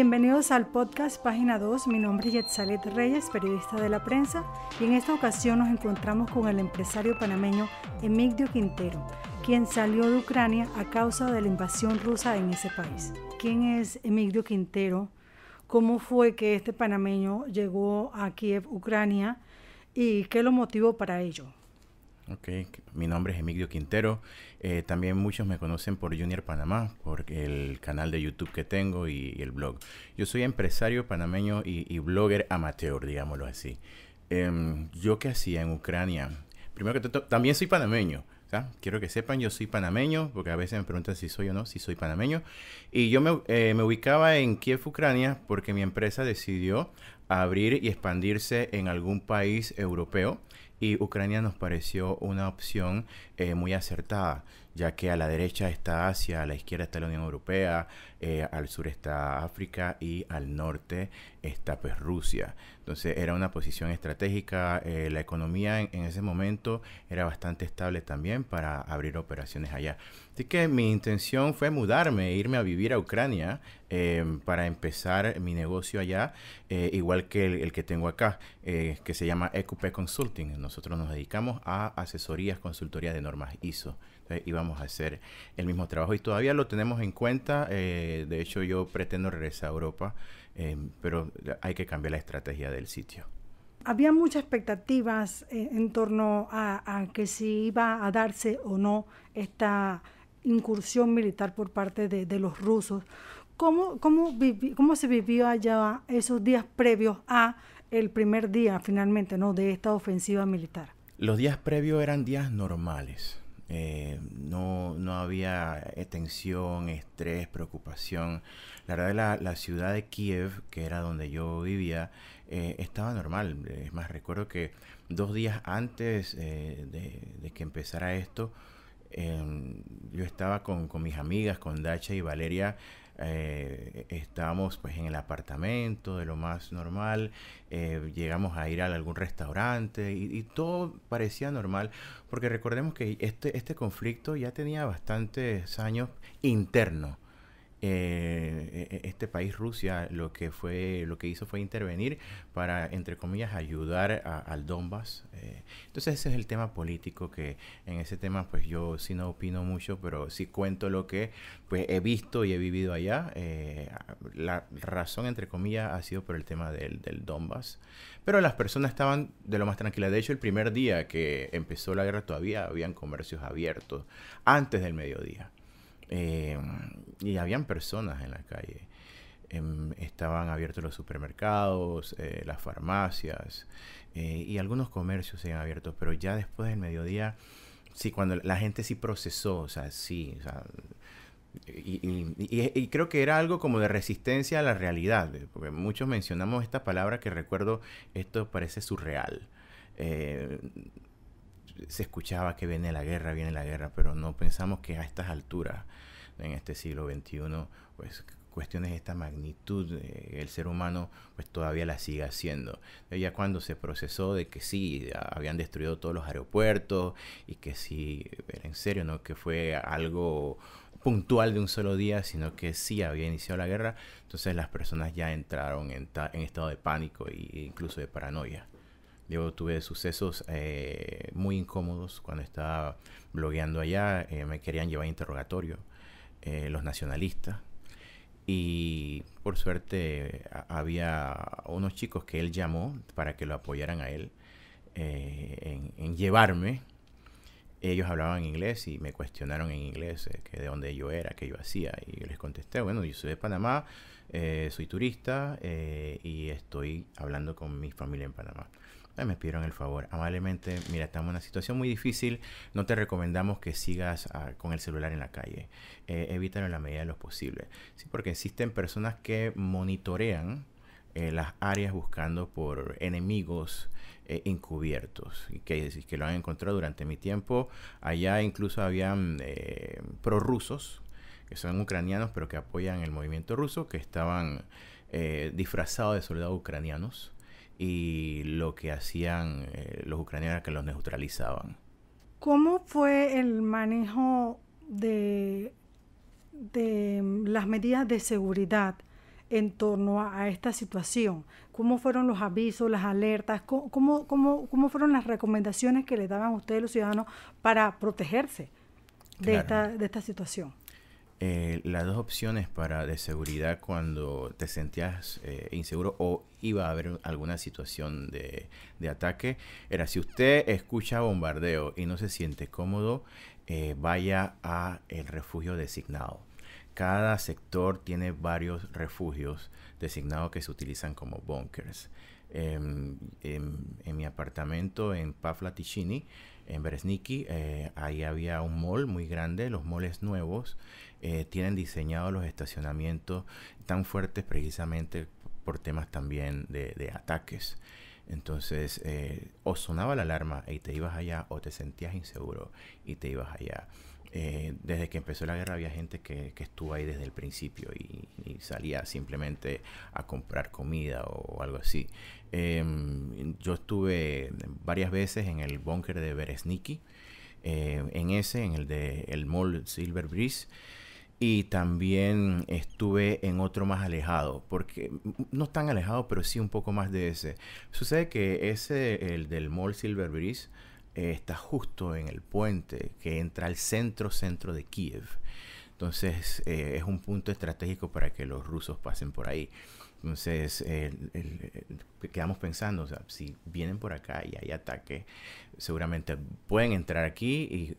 Bienvenidos al podcast Página 2. Mi nombre es Yetzalet Reyes, periodista de la prensa, y en esta ocasión nos encontramos con el empresario panameño Emigdio Quintero, quien salió de Ucrania a causa de la invasión rusa en ese país. ¿Quién es Emigdio Quintero? ¿Cómo fue que este panameño llegó a Kiev, Ucrania? ¿Y qué lo motivó para ello? Ok, mi nombre es Emigdio Quintero. Eh, también muchos me conocen por Junior Panamá, por el canal de YouTube que tengo y, el blog. Yo soy empresario panameño y, blogger amateur, digámoslo así. Em, yo qué hacía en Ucrania. Primero que todo, también soy panameño. Quiero que sepan, yo soy panameño, porque a veces me preguntan si soy o no, si soy panameño. Y yo me, eh, me ubicaba en Kiev, Ucrania, porque mi empresa decidió abrir y expandirse en algún país europeo y Ucrania nos pareció una opción eh, muy acertada, ya que a la derecha está Asia, a la izquierda está la Unión Europea, eh, al sur está África y al norte está pues Rusia. Entonces era una posición estratégica, eh, la economía en, ese momento era bastante estable también para abrir operaciones allá. Así que mi intención fue mudarme, e irme a vivir a Ucrania para empezar mi negocio allá, igual que el, que tengo acá, que se llama EQP Consulting. Nosotros nos dedicamos a asesorías, consultorías de normas ISO. Íbamos a hacer el mismo trabajo y todavía lo tenemos en cuenta. Eh, de hecho, yo pretendo regresar a Europa, eh, pero hay que cambiar la estrategia del sitio. Había muchas expectativas eh, en torno a, que si iba a darse o no esta incursión militar por parte de, los rusos. ¿Cómo, cómo, ¿Cómo se vivió allá esos días previos a el primer día finalmente ¿no? de esta ofensiva militar? Los días previos eran días normales. Eh, no, no había tensión, estrés, preocupación. La verdad, la, ciudad de Kiev, que era donde yo vivía, eh, estaba normal. Es más, recuerdo que dos días antes eh, de, que empezara esto, em, yo estaba con, con, mis amigas, con Dacha y Valeria, eh, estábamos pues en el apartamento de lo más normal, eh, llegamos a ir a algún restaurante y, todo parecía normal, porque recordemos que este, este conflicto ya tenía bastantes años interno eh, e, e, este país Rusia lo que fue lo que hizo fue intervenir para entre comillas ayudar al Donbass eh, entonces ese es el tema político que en ese tema pues yo sí no opino mucho pero sí cuento lo que pues he visto y he vivido allá eh, la razón entre comillas ha sido por el tema del, del Donbass. Pero las personas estaban de lo más tranquilas. De hecho el primer día que empezó la guerra todavía habían comercios abiertos antes del mediodía eh, y habían personas en la calle. Em, estaban abiertos los supermercados, eh, las farmacias eh, y algunos comercios se han abierto, pero ya después del mediodía, sí, cuando la gente sí procesó, o sea, sí, y, creo que era algo como de resistencia a la realidad, porque muchos mencionamos esta palabra que recuerdo, esto parece surreal se escuchaba que viene la guerra, viene la guerra, pero no pensamos que a estas alturas, en este siglo XXI, pues cuestiones de esta magnitud, eh, el ser humano pues todavía la sigue haciendo. Ya cuando se procesó de que sí, habían destruido todos los aeropuertos y que sí, en serio, no que fue algo puntual de un solo día, sino que sí había iniciado la guerra, entonces las personas ya entraron en, en estado de pánico e incluso de paranoia. Yo tuve sucesos eh, muy incómodos cuando estaba blogueando allá. Eh, me querían llevar a interrogatorio eh, los nacionalistas. Y por suerte había unos chicos que él llamó para que lo apoyaran a él en, llevarme. Ellos hablaban inglés y me cuestionaron en inglés que de dónde yo era, qué yo hacía. Y les contesté, bueno, yo soy de Panamá, soy turista y estoy hablando con mi familia en Panamá me pidieron el favor. Amablemente, mira, estamos en una situación muy difícil. No te recomendamos que sigas ah, con el celular en la calle. Eh, evítalo en la medida de lo posible. Sí, porque existen personas que monitorean eh, las áreas buscando por enemigos eh, encubiertos y que, que, lo han encontrado durante mi tiempo. Allá incluso habían eh, prorrusos, que son ucranianos, pero que apoyan el movimiento ruso, que estaban disfrazados de soldados ucranianos y lo que hacían eh, los ucranianos que los neutralizaban. ¿Cómo fue el manejo de, de las medidas de seguridad en torno a, esta situación? ¿Cómo fueron los avisos, las alertas? ¿Cómo, cómo, cómo fueron las recomendaciones que le daban a ustedes los ciudadanos para protegerse de, esta, de esta situación? Eh, las dos opciones para de seguridad cuando te sentías eh, inseguro o iba a haber alguna situación de, de, ataque era si usted escucha bombardeo y no se siente cómodo, eh, vaya a el refugio designado. Cada sector tiene varios refugios designados que se utilizan como bunkers. En, mi apartamento en Pavla Ticini, en Beresniki, ahí había un mall muy grande, los malls nuevos eh, tienen diseñados los estacionamientos tan fuertes precisamente por temas también de, ataques. Entonces, eh, o sonaba la alarma y te ibas allá, o te sentías inseguro y te ibas allá. Eh, desde que empezó la guerra había gente que, estuvo ahí desde el principio y, salía simplemente a comprar comida o, algo así. Em, yo estuve varias veces en el búnker de Beresniki, en ese, en el de el Mall Silver Breeze. Y también estuve en otro más alejado, porque no tan alejado, pero sí un poco más de ese. Sucede que ese, el del Mall Silver Breeze, eh, está justo en el puente que entra al centro, centro de Kiev. Entonces eh, es un punto estratégico para que los rusos pasen por ahí. Entonces, quedamos pensando, o sea, si vienen por acá y hay ataque, seguramente pueden entrar aquí y,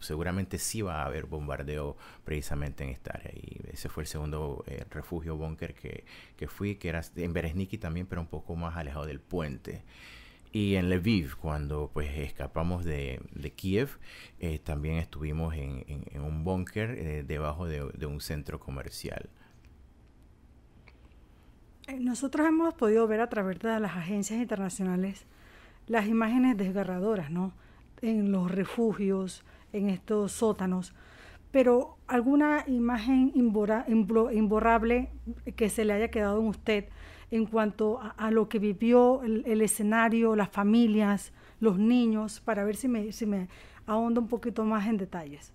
seguramente sí va a haber bombardeo precisamente en esta área. Y ese fue el segundo eh, refugio búnker que, que, fui, que era en Beresniki también, pero un poco más alejado del puente. Y en Lviv, cuando pues escapamos de, de Kiev, eh, también estuvimos en, en, un búnker eh, debajo de, de un centro comercial. Eh, nosotros hemos podido ver a través de las agencias internacionales las imágenes desgarradoras, ¿no? En los refugios, en estos sótanos, pero alguna imagen imborrable que se le haya quedado en usted en cuanto a, lo que vivió el, escenario, las familias, los niños, para ver si me, si me ahonda un poquito más en detalles.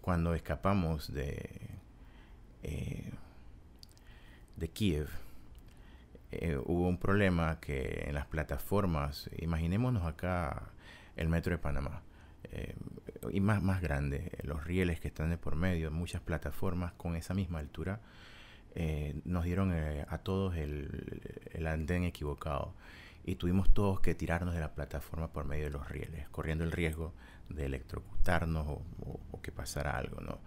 Cuando escapamos de eh, de Kiev, eh, hubo un problema que en las plataformas, imaginémonos acá el metro de Panamá, eh, y más, más grande, los rieles que están de por medio, muchas plataformas con esa misma altura, eh, nos dieron a todos el, andén equivocado y tuvimos todos que tirarnos de la plataforma por medio de los rieles, corriendo el riesgo de electrocutarnos o, que pasara algo. ¿no?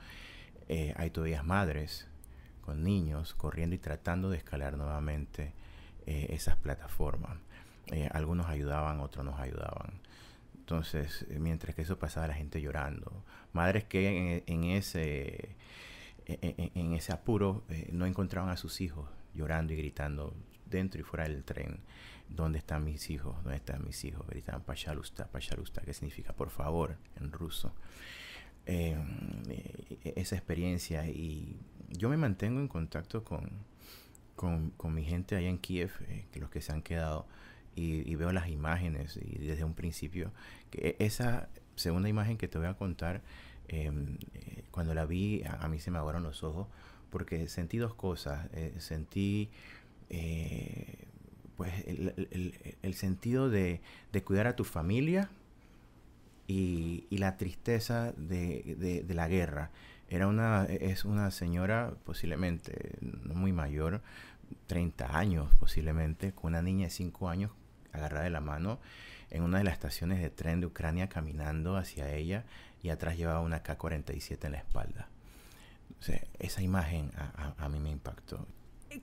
hay todavía madres con niños corriendo y tratando de escalar nuevamente eh, esas plataformas. Eh, algunos ayudaban, otros nos ayudaban. Entonces, eh, mientras que eso pasaba, la gente llorando. Madres que en, ese, en, ese apuro no encontraban a sus hijos llorando y gritando dentro y fuera del tren. ¿Dónde están mis hijos? ¿Dónde están mis hijos? Gritaban Pachalusta, Pachalusta, que significa por favor en ruso. Esa experiencia. Y yo me mantengo en contacto con, con, mi gente allá en Kiev, eh, los que se han quedado, y, veo las imágenes y desde un principio, que esa segunda imagen que te voy a contar, em, eh, cuando la vi a, mí se me aguaron los ojos, porque sentí dos cosas, eh, sentí pues el, sentido de, de, cuidar a tu familia y, y la tristeza de, de, de la guerra era una, es una señora posiblemente no muy mayor, 30 años posiblemente, con una niña de 5 años agarrada de la mano en una de las estaciones de tren de Ucrania caminando hacia ella y atrás llevaba una K-47 en la espalda. esa imagen a, mí me impactó.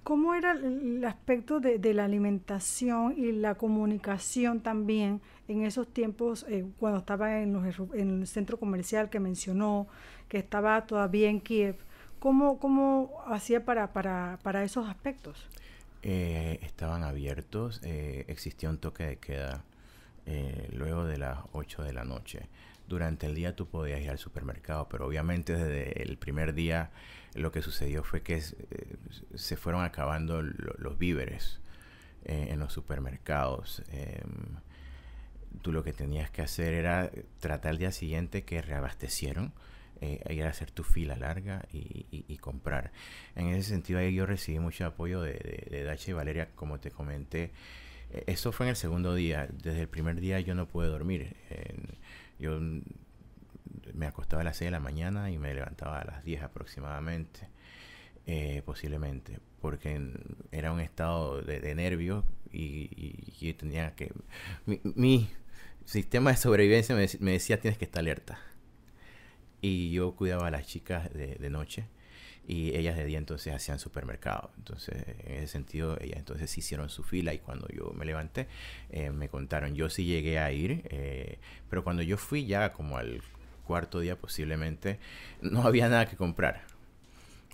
¿Cómo era el aspecto de, la alimentación y la comunicación también en esos tiempos eh, cuando estaba en, en, el centro comercial que mencionó, que estaba todavía en Kiev? ¿Cómo, cómo hacía para, para, para esos aspectos? Eh, estaban abiertos, eh, existía un toque de queda luego de las 8 de la noche. Durante el día tú podías ir al supermercado, pero obviamente desde el primer día lo que sucedió fue que eh, se fueron acabando los víveres eh, en los supermercados. Em, tú lo que tenías que hacer era tratar el día siguiente que reabastecieron eh, ir a hacer tu fila larga y, comprar. En ese sentido, ahí yo recibí mucho apoyo de, de, Dacha y Valeria, como te comenté. Eh, eso fue en el segundo día. Desde el primer día yo no pude dormir. Yo me acostaba a las 6 de la mañana y me levantaba a las 10 aproximadamente, eh, posiblemente, porque era un estado de, nervio y, tenía que... Mi, sistema de sobrevivencia me, decía tienes que estar alerta. Y yo cuidaba a las chicas de, noche y ellas de día entonces hacían supermercado. Entonces, en ese sentido, ellas entonces hicieron su fila y cuando yo me levanté, eh, me contaron, yo sí llegué a ir, eh, pero cuando yo fui ya como al cuarto día posiblemente, no había nada que comprar.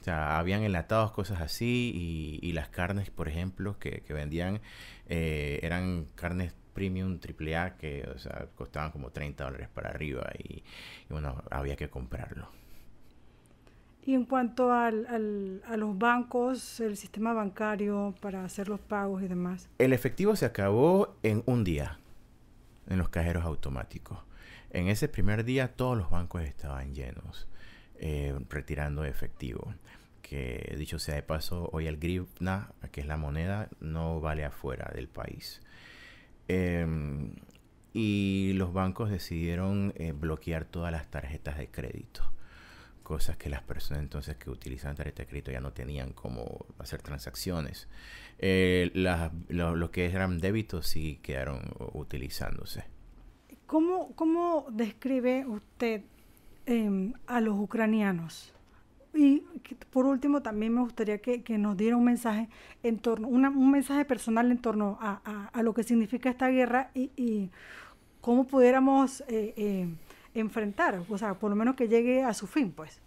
O sea, habían enlatados, cosas así, y, las carnes, por ejemplo, que, vendían, eh, eran carnes premium AAA que o sea, costaban como 30 dólares para arriba y, bueno, había que comprarlo. Y en cuanto al, a los bancos, el sistema bancario para hacer los pagos y demás. El efectivo se acabó en un día en los cajeros automáticos. En ese primer día todos los bancos estaban llenos, eh, retirando efectivo. Que dicho sea de paso, hoy el grivna, que es la moneda, no vale afuera del país. Em, y los bancos decidieron eh, bloquear todas las tarjetas de crédito. Cosas que las personas entonces que utilizaban tarjeta de crédito ya no tenían como hacer transacciones. Eh, lo, que eran débitos sí quedaron utilizándose. ¿Cómo, describe usted em, a los ucranianos? Y por último, también me gustaría que, nos diera un mensaje en torno, un mensaje personal en torno a, lo que significa esta guerra y, cómo pudiéramos eh, eh, enfrentar, o sea, por lo menos que llegue a su fin, pues.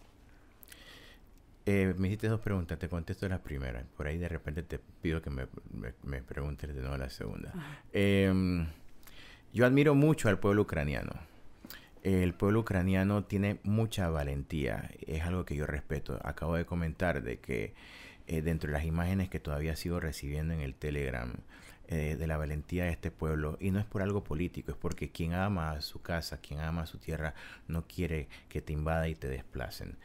Eh, me hiciste dos preguntas, te contesto la primera. Por ahí de repente te pido que me, me, preguntes de nuevo la segunda. Yo admiro mucho al pueblo ucraniano. El pueblo ucraniano tiene mucha valentía, es algo que yo respeto. Acabo de comentar de que eh, dentro de las imágenes que todavía sigo recibiendo en el Telegram, eh, de la valentía de este pueblo, y no es por algo político, es porque quien ama a su casa, quien ama a su tierra, no quiere que te invada y te desplacen.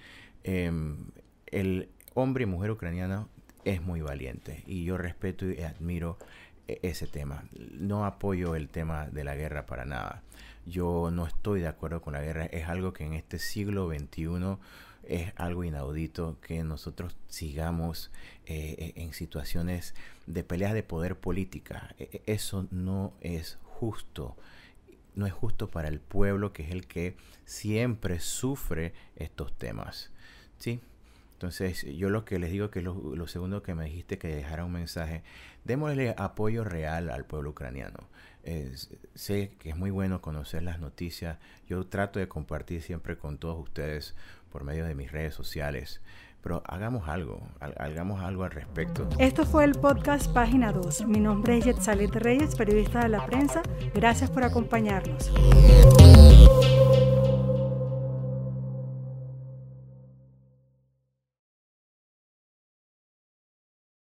Em, el hombre y mujer ucraniano es muy valiente y yo respeto y admiro e-, ese tema. No apoyo el tema de la guerra para nada. Yo no estoy de acuerdo con la guerra. Es algo que en este siglo XXI es algo inaudito que nosotros sigamos eh, e-, en situaciones de peleas de poder política. E-, eso no es justo. No es justo para el pueblo que es el que siempre sufre estos temas. ¿Sí? Entonces, yo lo que les digo que lo, lo segundo que me dijiste que dejara un mensaje, démosle apoyo real al pueblo ucraniano. sé que es muy bueno conocer las noticias. Yo trato de compartir siempre con todos ustedes por medio de mis redes sociales. Pero hagamos algo, hagamos algo al respecto. Esto fue el podcast Página 2. Mi nombre es Yetzalet Reyes, periodista de la prensa. Gracias por acompañarnos.